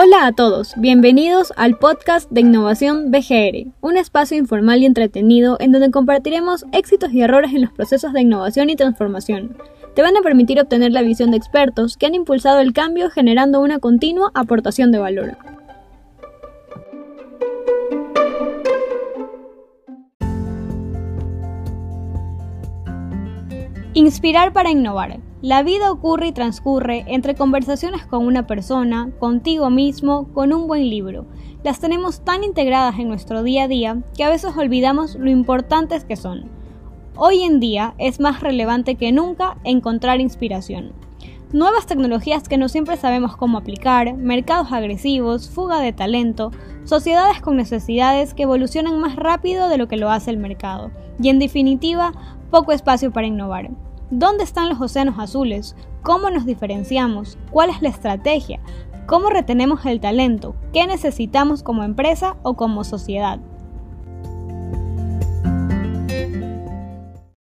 Hola a todos, bienvenidos al podcast de Innovación BGR, un espacio informal y entretenido en donde compartiremos éxitos y errores en los procesos de innovación y transformación. Te van a permitir obtener la visión de expertos que han impulsado el cambio generando una continua aportación de valor. Inspirar para innovar. La vida ocurre y transcurre entre conversaciones con una persona, contigo mismo, con un buen libro. Las tenemos tan integradas en nuestro día a día que a veces olvidamos lo importantes que son. Hoy en día es más relevante que nunca encontrar inspiración. Nuevas tecnologías que no siempre sabemos cómo aplicar, mercados agresivos, fuga de talento, sociedades con necesidades que evolucionan más rápido de lo que lo hace el mercado, y en definitiva, poco espacio para innovar. ¿Dónde están los océanos azules? ¿Cómo nos diferenciamos? ¿Cuál es la estrategia? ¿Cómo retenemos el talento? ¿Qué necesitamos como empresa o como sociedad?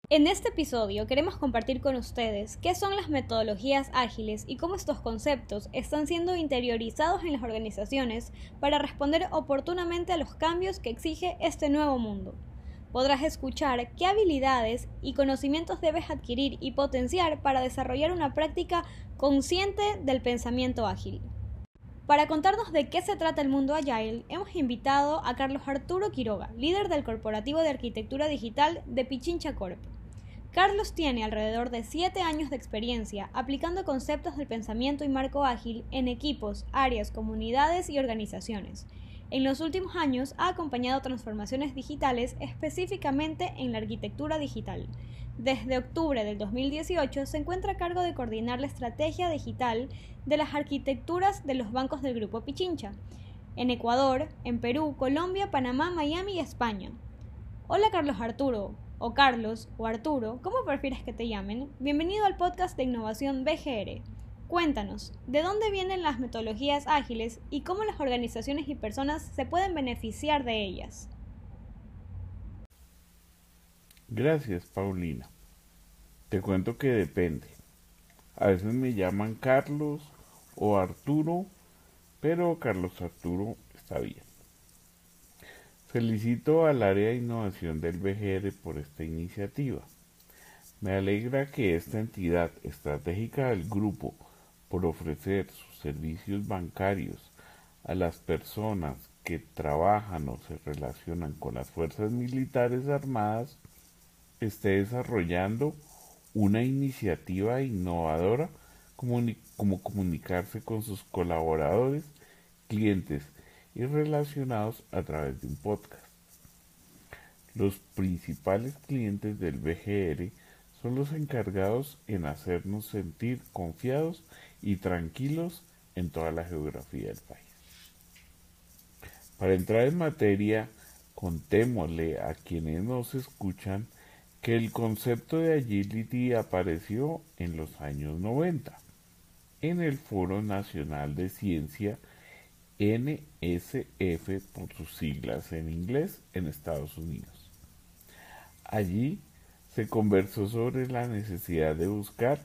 En este episodio queremos compartir con ustedes qué son las metodologías ágiles y cómo estos conceptos están siendo interiorizados en las organizaciones para responder oportunamente a los cambios que exige este nuevo mundo podrás escuchar qué habilidades y conocimientos debes adquirir y potenciar para desarrollar una práctica consciente del pensamiento ágil. Para contarnos de qué se trata el mundo Agile, hemos invitado a Carlos Arturo Quiroga, líder del Corporativo de Arquitectura Digital de Pichincha Corp. Carlos tiene alrededor de 7 años de experiencia aplicando conceptos del pensamiento y marco ágil en equipos, áreas, comunidades y organizaciones en los últimos años ha acompañado transformaciones digitales específicamente en la arquitectura digital. Desde octubre del 2018 se encuentra a cargo de coordinar la estrategia digital de las arquitecturas de los bancos del Grupo Pichincha, en Ecuador, en Perú, Colombia, Panamá, Miami y España. Hola Carlos Arturo, o Carlos, o Arturo, ¿cómo prefieres que te llamen? Bienvenido al podcast de innovación BGR. Cuéntanos, ¿de dónde vienen las metodologías ágiles y cómo las organizaciones y personas se pueden beneficiar de ellas? Gracias, Paulina. Te cuento que depende. A veces me llaman Carlos o Arturo, pero Carlos Arturo está bien. Felicito al área de innovación del BGR por esta iniciativa. Me alegra que esta entidad estratégica del grupo por ofrecer sus servicios bancarios a las personas que trabajan o se relacionan con las fuerzas militares armadas esté desarrollando una iniciativa innovadora como, comunicarse con sus colaboradores, clientes y relacionados a través de un podcast. Los principales clientes del BGR son los encargados en hacernos sentir confiados y tranquilos en toda la geografía del país. Para entrar en materia, contémosle a quienes nos escuchan que el concepto de agility apareció en los años 90 en el Foro Nacional de Ciencia NSF por sus siglas en inglés en Estados Unidos. Allí se conversó sobre la necesidad de buscar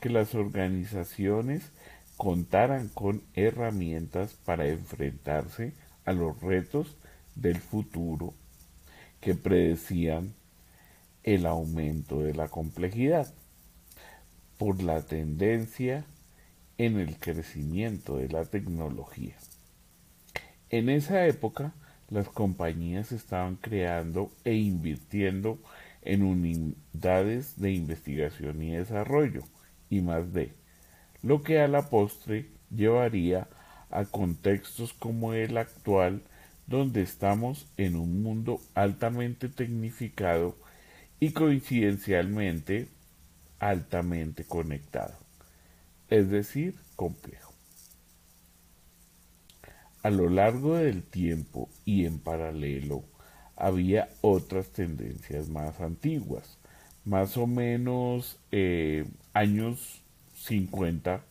que las organizaciones contaran con herramientas para enfrentarse a los retos del futuro que predecían el aumento de la complejidad por la tendencia en el crecimiento de la tecnología. En esa época, las compañías estaban creando e invirtiendo en unidades de investigación y desarrollo, y más de, lo que a la postre llevaría a contextos como el actual donde estamos en un mundo altamente tecnificado y coincidencialmente altamente conectado, es decir, complejo. A lo largo del tiempo y en paralelo había otras tendencias más antiguas, más o menos eh, años 50,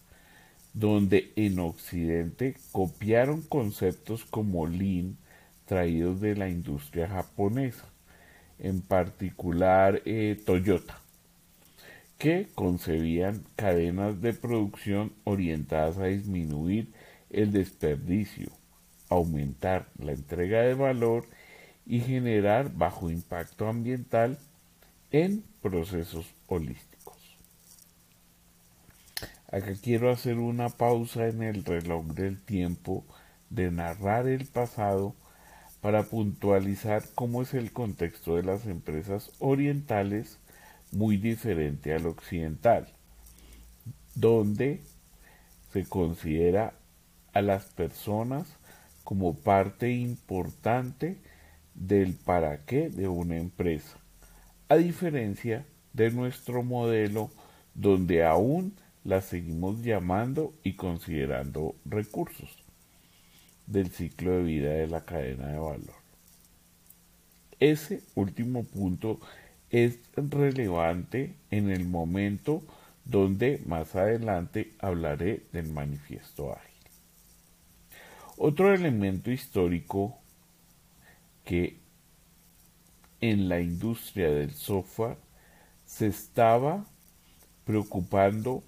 donde en Occidente copiaron conceptos como Lean traídos de la industria japonesa, en particular eh, Toyota, que concebían cadenas de producción orientadas a disminuir el desperdicio, aumentar la entrega de valor y generar bajo impacto ambiental en procesos holísticos. Acá quiero hacer una pausa en el reloj del tiempo de narrar el pasado para puntualizar cómo es el contexto de las empresas orientales muy diferente al occidental, donde se considera a las personas como parte importante del para qué de una empresa, a diferencia de nuestro modelo donde aún las seguimos llamando y considerando recursos del ciclo de vida de la cadena de valor. Ese último punto es relevante en el momento donde más adelante hablaré del manifiesto ágil. Otro elemento histórico que en la industria del software se estaba preocupando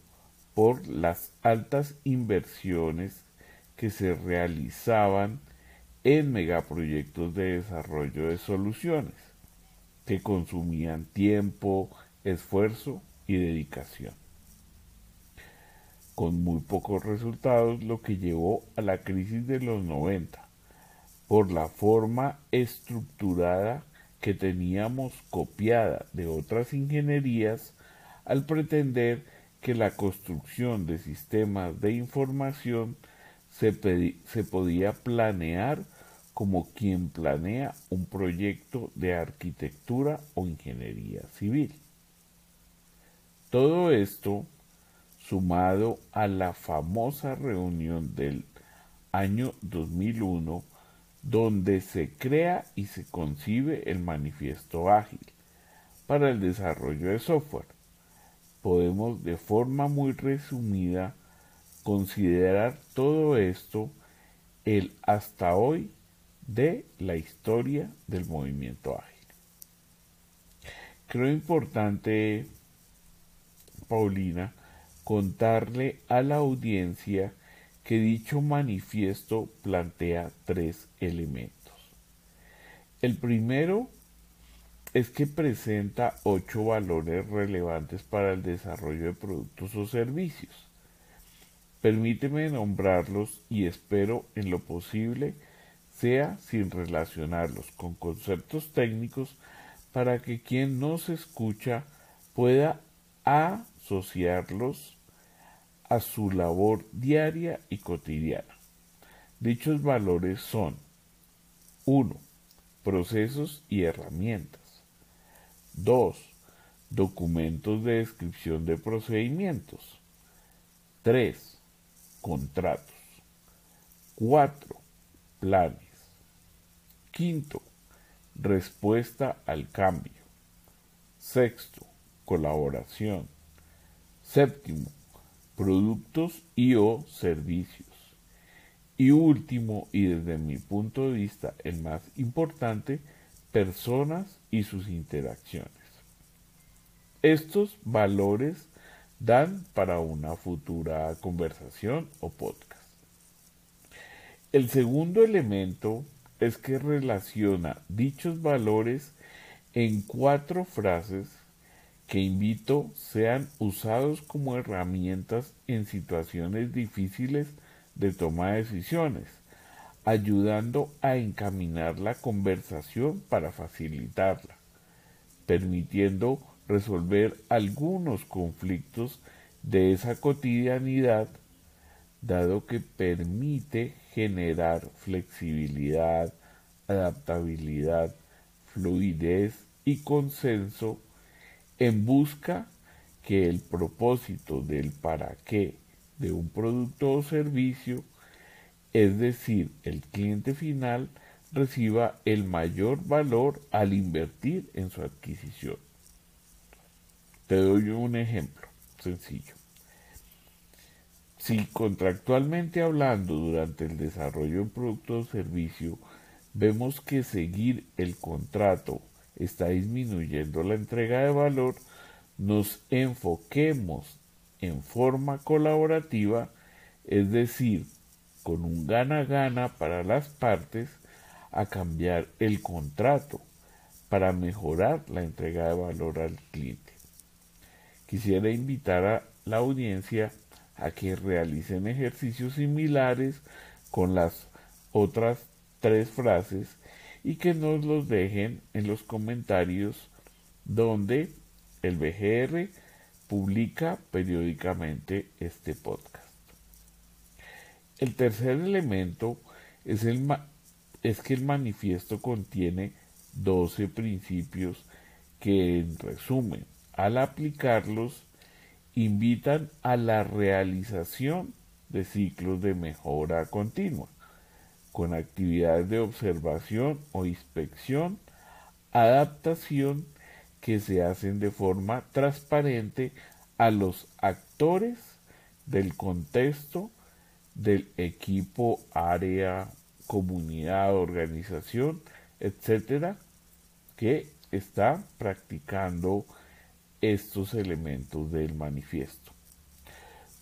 por las altas inversiones que se realizaban en megaproyectos de desarrollo de soluciones que consumían tiempo, esfuerzo y dedicación. Con muy pocos resultados, lo que llevó a la crisis de los 90, por la forma estructurada que teníamos copiada de otras ingenierías al pretender que la construcción de sistemas de información se, podía planear como quien planea un proyecto de arquitectura o ingeniería civil. Todo esto sumado a la famosa reunión del año 2001 donde se crea y se concibe el manifiesto ágil para el desarrollo de software. Podemos de forma muy resumida considerar todo esto el hasta hoy de la historia del movimiento ágil. Creo importante, Paulina, contarle a la audiencia que dicho manifiesto plantea tres elementos. El primero es que presenta ocho valores relevantes para el desarrollo de productos o servicios. Permíteme nombrarlos y espero en lo posible sea sin relacionarlos con conceptos técnicos para que quien nos escucha pueda asociarlos a su labor diaria y cotidiana. Dichos valores son 1. Procesos y herramientas. 2. Documentos de descripción de procedimientos. 3. Contratos. 4. Planes. Quinto, respuesta al cambio. Sexto, colaboración. Séptimo, productos y o servicios. Y último, y desde mi punto de vista el más importante, personas y sus interacciones. Estos valores dan para una futura conversación o podcast. El segundo elemento es que relaciona dichos valores en cuatro frases que invito sean usados como herramientas en situaciones difíciles de toma de decisiones, ayudando a encaminar la conversación para facilitarla, permitiendo resolver algunos conflictos de esa cotidianidad, dado que permite generar flexibilidad, adaptabilidad, fluidez y consenso en busca que el propósito del para qué de un producto o servicio, es decir, el cliente final, reciba el mayor valor al invertir en su adquisición. Te doy un ejemplo sencillo. Si contractualmente hablando durante el desarrollo de un producto o servicio vemos que seguir el contrato está disminuyendo la entrega de valor, nos enfoquemos en forma colaborativa, es decir, con un gana-gana para las partes a cambiar el contrato para mejorar la entrega de valor al cliente. Quisiera invitar a la audiencia a que realicen ejercicios similares con las otras tres frases y que nos los dejen en los comentarios donde el BGR publica periódicamente este podcast. El tercer elemento es, el es que el manifiesto contiene 12 principios que en resumen, al aplicarlos, invitan a la realización de ciclos de mejora continua, con actividades de observación o inspección, adaptación que se hacen de forma transparente a los actores del contexto del equipo, área, comunidad, organización, etcétera, que está practicando estos elementos del manifiesto.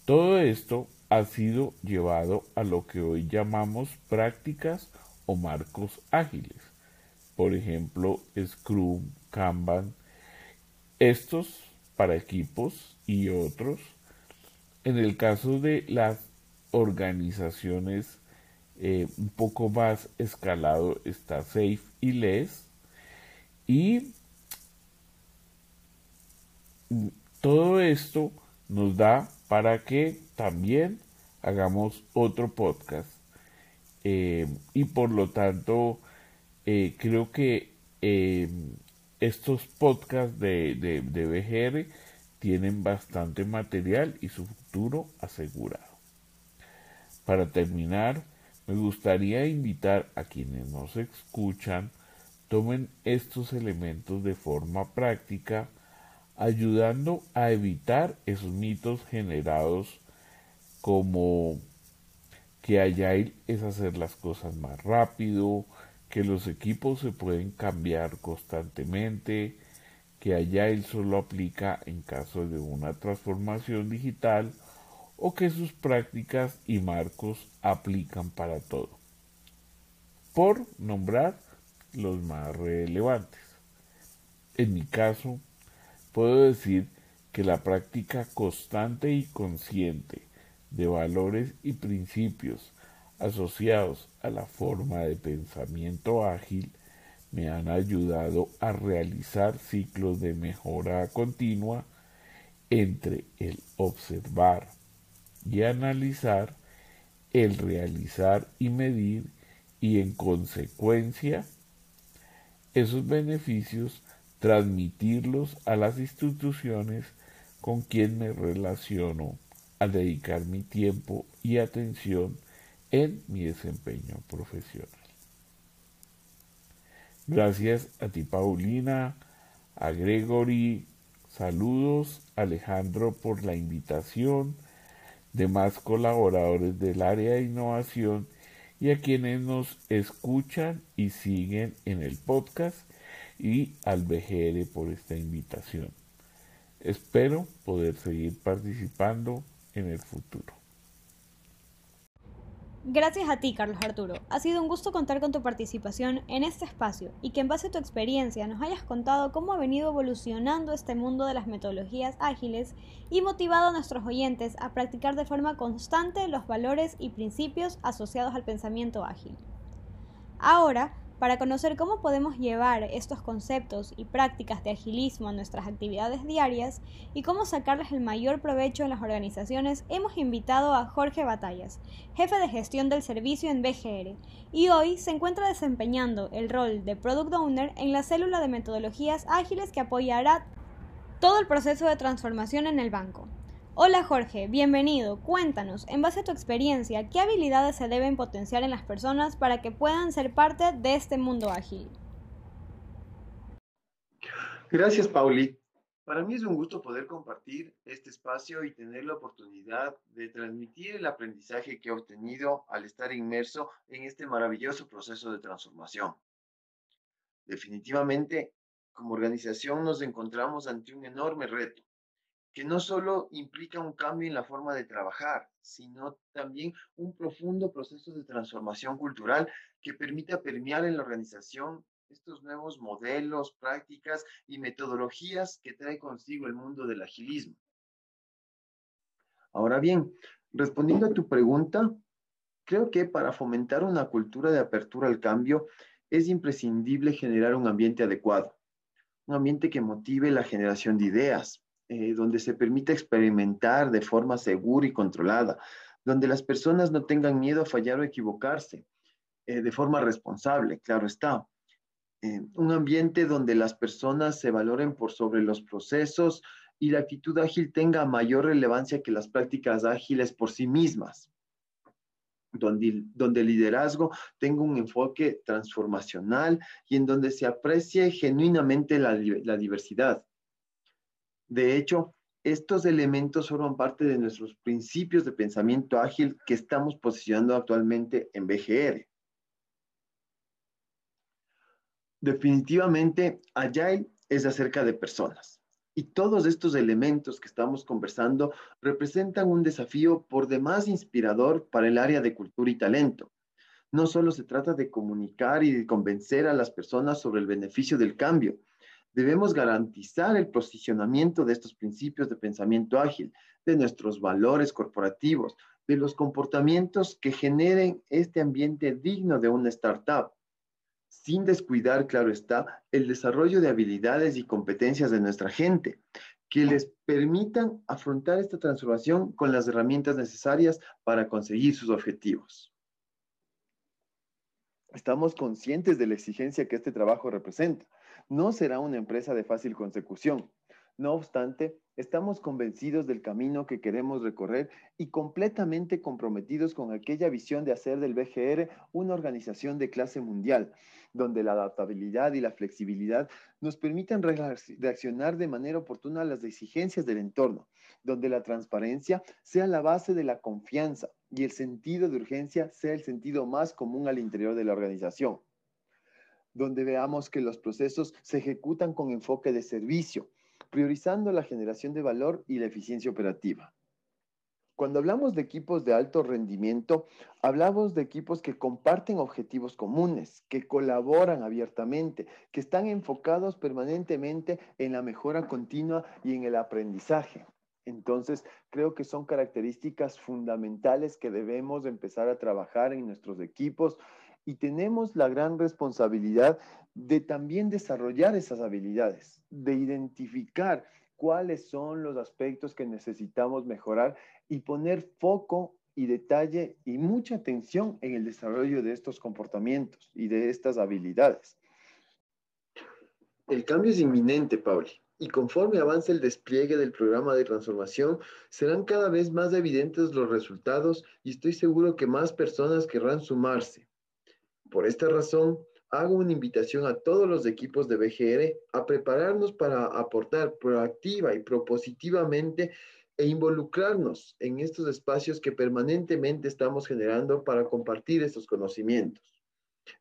Todo esto ha sido llevado a lo que hoy llamamos prácticas o marcos ágiles. Por ejemplo, Scrum, Kanban, estos para equipos y otros. En el caso de las organizaciones eh, un poco más escalado está Safe y Less. Y todo esto nos da para que también hagamos otro podcast. Eh, y por lo tanto, eh, creo que estos podcasts de, de, de BGR tienen bastante material y su futuro asegurado. Para terminar, me gustaría invitar a quienes nos escuchan tomen estos elementos de forma práctica, ayudando a evitar esos mitos generados como que Agile es hacer las cosas más rápido, que los equipos se pueden cambiar constantemente, que Agile solo aplica en caso de una transformación digital o que sus prácticas y marcos aplican para todo. Por nombrar los más relevantes. En mi caso, puedo decir que la práctica constante y consciente de valores y principios asociados a la forma de pensamiento ágil me han ayudado a realizar ciclos de mejora continua entre el observar, y analizar, el realizar y medir y en consecuencia esos beneficios transmitirlos a las instituciones con quien me relaciono a dedicar mi tiempo y atención en mi desempeño profesional. Gracias a ti Paulina, a Gregory, saludos Alejandro por la invitación, demás colaboradores del área de innovación y a quienes nos escuchan y siguen en el podcast y al BGR por esta invitación. Espero poder seguir participando en el futuro. Gracias a ti, Carlos Arturo. Ha sido un gusto contar con tu participación en este espacio y que en base a tu experiencia nos hayas contado cómo ha venido evolucionando este mundo de las metodologías ágiles y motivado a nuestros oyentes a practicar de forma constante los valores y principios asociados al pensamiento ágil. Ahora, para conocer cómo podemos llevar estos conceptos y prácticas de agilismo a nuestras actividades diarias y cómo sacarles el mayor provecho en las organizaciones, hemos invitado a Jorge Batallas, jefe de gestión del servicio en BGR, y hoy se encuentra desempeñando el rol de Product Owner en la célula de metodologías ágiles que apoyará todo el proceso de transformación en el banco. Hola Jorge, bienvenido. Cuéntanos, en base a tu experiencia, ¿qué habilidades se deben potenciar en las personas para que puedan ser parte de este mundo ágil? Gracias, Pauli. Para mí es un gusto poder compartir este espacio y tener la oportunidad de transmitir el aprendizaje que he obtenido al estar inmerso en este maravilloso proceso de transformación. Definitivamente, como organización nos encontramos ante un enorme reto que no solo implica un cambio en la forma de trabajar, sino también un profundo proceso de transformación cultural que permita permear en la organización estos nuevos modelos, prácticas y metodologías que trae consigo el mundo del agilismo. Ahora bien, respondiendo a tu pregunta, creo que para fomentar una cultura de apertura al cambio es imprescindible generar un ambiente adecuado, un ambiente que motive la generación de ideas, eh, donde se permita experimentar de forma segura y controlada, donde las personas no tengan miedo a fallar o equivocarse, eh, de forma responsable, claro está. Eh, un ambiente donde las personas se valoren por sobre los procesos y la actitud ágil tenga mayor relevancia que las prácticas ágiles por sí mismas. Donde, donde, el liderazgo tenga un enfoque transformacional y en donde se aprecie genuinamente la, la diversidad. De hecho, estos elementos forman parte de nuestros principios de pensamiento ágil que estamos posicionando actualmente en BGR. Definitivamente, Agile es acerca de personas. Y todos estos elementos que estamos conversando representan un desafío por demás inspirador para el área de cultura y talento. No solo se trata de comunicar y de convencer a las personas sobre el beneficio del cambio, debemos garantizar el posicionamiento de estos principios de pensamiento ágil, de nuestros valores corporativos, de los comportamientos que generen este ambiente digno de una startup, sin descuidar, claro está, el desarrollo de habilidades y competencias de nuestra gente, que les permitan afrontar esta transformación con las herramientas necesarias para conseguir sus objetivos. Estamos conscientes de la exigencia que este trabajo representa no será una empresa de fácil consecución. No obstante, estamos convencidos del camino que queremos recorrer y completamente comprometidos con aquella visión de hacer del BGR una organización de clase mundial, donde la adaptabilidad y la flexibilidad nos permitan reaccionar de manera oportuna a las exigencias del entorno, donde la transparencia sea la base de la confianza y el sentido de urgencia sea el sentido más común al interior de la organización donde veamos que los procesos se ejecutan con enfoque de servicio, priorizando la generación de valor y la eficiencia operativa. Cuando hablamos de equipos de alto rendimiento, hablamos de equipos que comparten objetivos comunes, que colaboran abiertamente, que están enfocados permanentemente en la mejora continua y en el aprendizaje. Entonces, creo que son características fundamentales que debemos empezar a trabajar en nuestros equipos y tenemos la gran responsabilidad de también desarrollar esas habilidades, de identificar cuáles son los aspectos que necesitamos mejorar y poner foco y detalle y mucha atención en el desarrollo de estos comportamientos y de estas habilidades. El cambio es inminente, Pauli, y conforme avance el despliegue del programa de transformación, serán cada vez más evidentes los resultados y estoy seguro que más personas querrán sumarse. Por esta razón, hago una invitación a todos los equipos de BGR a prepararnos para aportar proactiva y propositivamente e involucrarnos en estos espacios que permanentemente estamos generando para compartir estos conocimientos.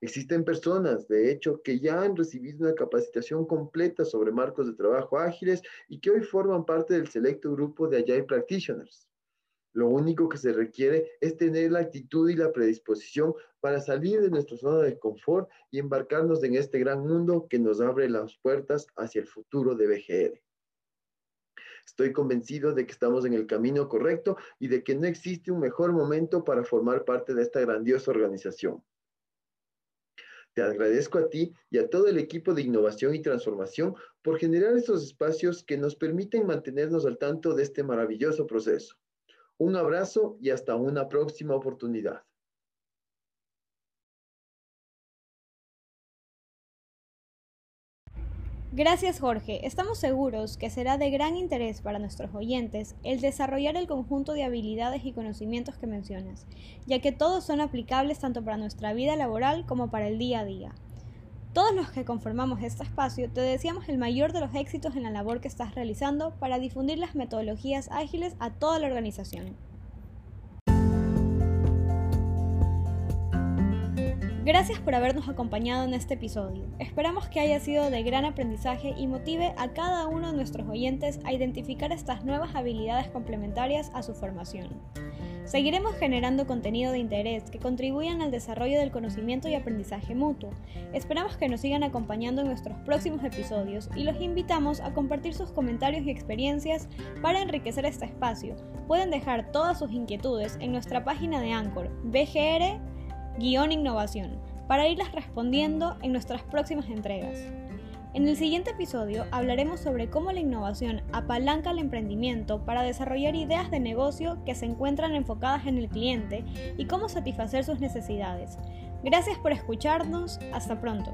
Existen personas, de hecho, que ya han recibido una capacitación completa sobre marcos de trabajo ágiles y que hoy forman parte del selecto grupo de Agile Practitioners. Lo único que se requiere es tener la actitud y la predisposición para salir de nuestra zona de confort y embarcarnos en este gran mundo que nos abre las puertas hacia el futuro de BGR. Estoy convencido de que estamos en el camino correcto y de que no existe un mejor momento para formar parte de esta grandiosa organización. Te agradezco a ti y a todo el equipo de innovación y transformación por generar estos espacios que nos permiten mantenernos al tanto de este maravilloso proceso. Un abrazo y hasta una próxima oportunidad. Gracias Jorge. Estamos seguros que será de gran interés para nuestros oyentes el desarrollar el conjunto de habilidades y conocimientos que mencionas, ya que todos son aplicables tanto para nuestra vida laboral como para el día a día. Todos los que conformamos este espacio te deseamos el mayor de los éxitos en la labor que estás realizando para difundir las metodologías ágiles a toda la organización. Gracias por habernos acompañado en este episodio. Esperamos que haya sido de gran aprendizaje y motive a cada uno de nuestros oyentes a identificar estas nuevas habilidades complementarias a su formación. Seguiremos generando contenido de interés que contribuyan al desarrollo del conocimiento y aprendizaje mutuo. Esperamos que nos sigan acompañando en nuestros próximos episodios y los invitamos a compartir sus comentarios y experiencias para enriquecer este espacio. Pueden dejar todas sus inquietudes en nuestra página de Anchor, BGR-Innovación, para irlas respondiendo en nuestras próximas entregas. En el siguiente episodio hablaremos sobre cómo la innovación apalanca el emprendimiento para desarrollar ideas de negocio que se encuentran enfocadas en el cliente y cómo satisfacer sus necesidades. Gracias por escucharnos, hasta pronto.